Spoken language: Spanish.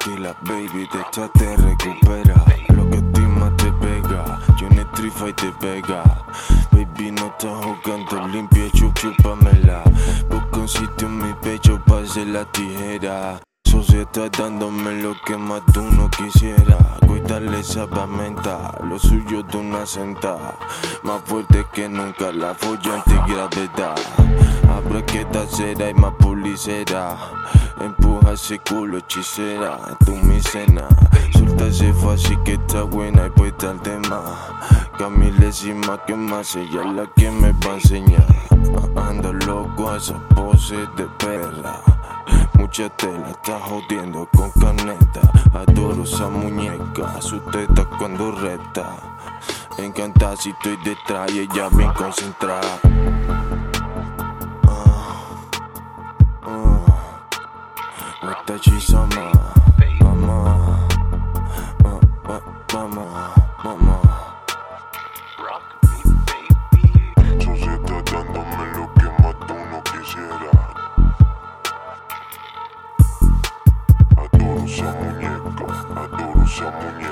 Tranquila, baby, de esta te recupera. Lo que estima te pega, yo en trifa y te pega. Baby, no estás jugando limpia, chup, chúpamela. Busca un sitio en mi pecho hacer la tijera. Sociedad dándome lo que más tú no quisiera. Cuídale esa pamenta, lo suyo de una sentada. Más fuerte que nunca, la folla antigravedad. Abre que cera y más pulicera. Empuja ese culo, hechicera, tu mi cena. Suelta ese fácil que está buena y pues tal tema. Camila encima que más ella la que me va a enseñar. Ando loco a esa pose de perra cachetela, está jodiendo con caneta. Adoro esa muñeca, su teta cuando reta. Encanta si estoy detrás y ella bien concentrada. Uh, uh, ah. what that something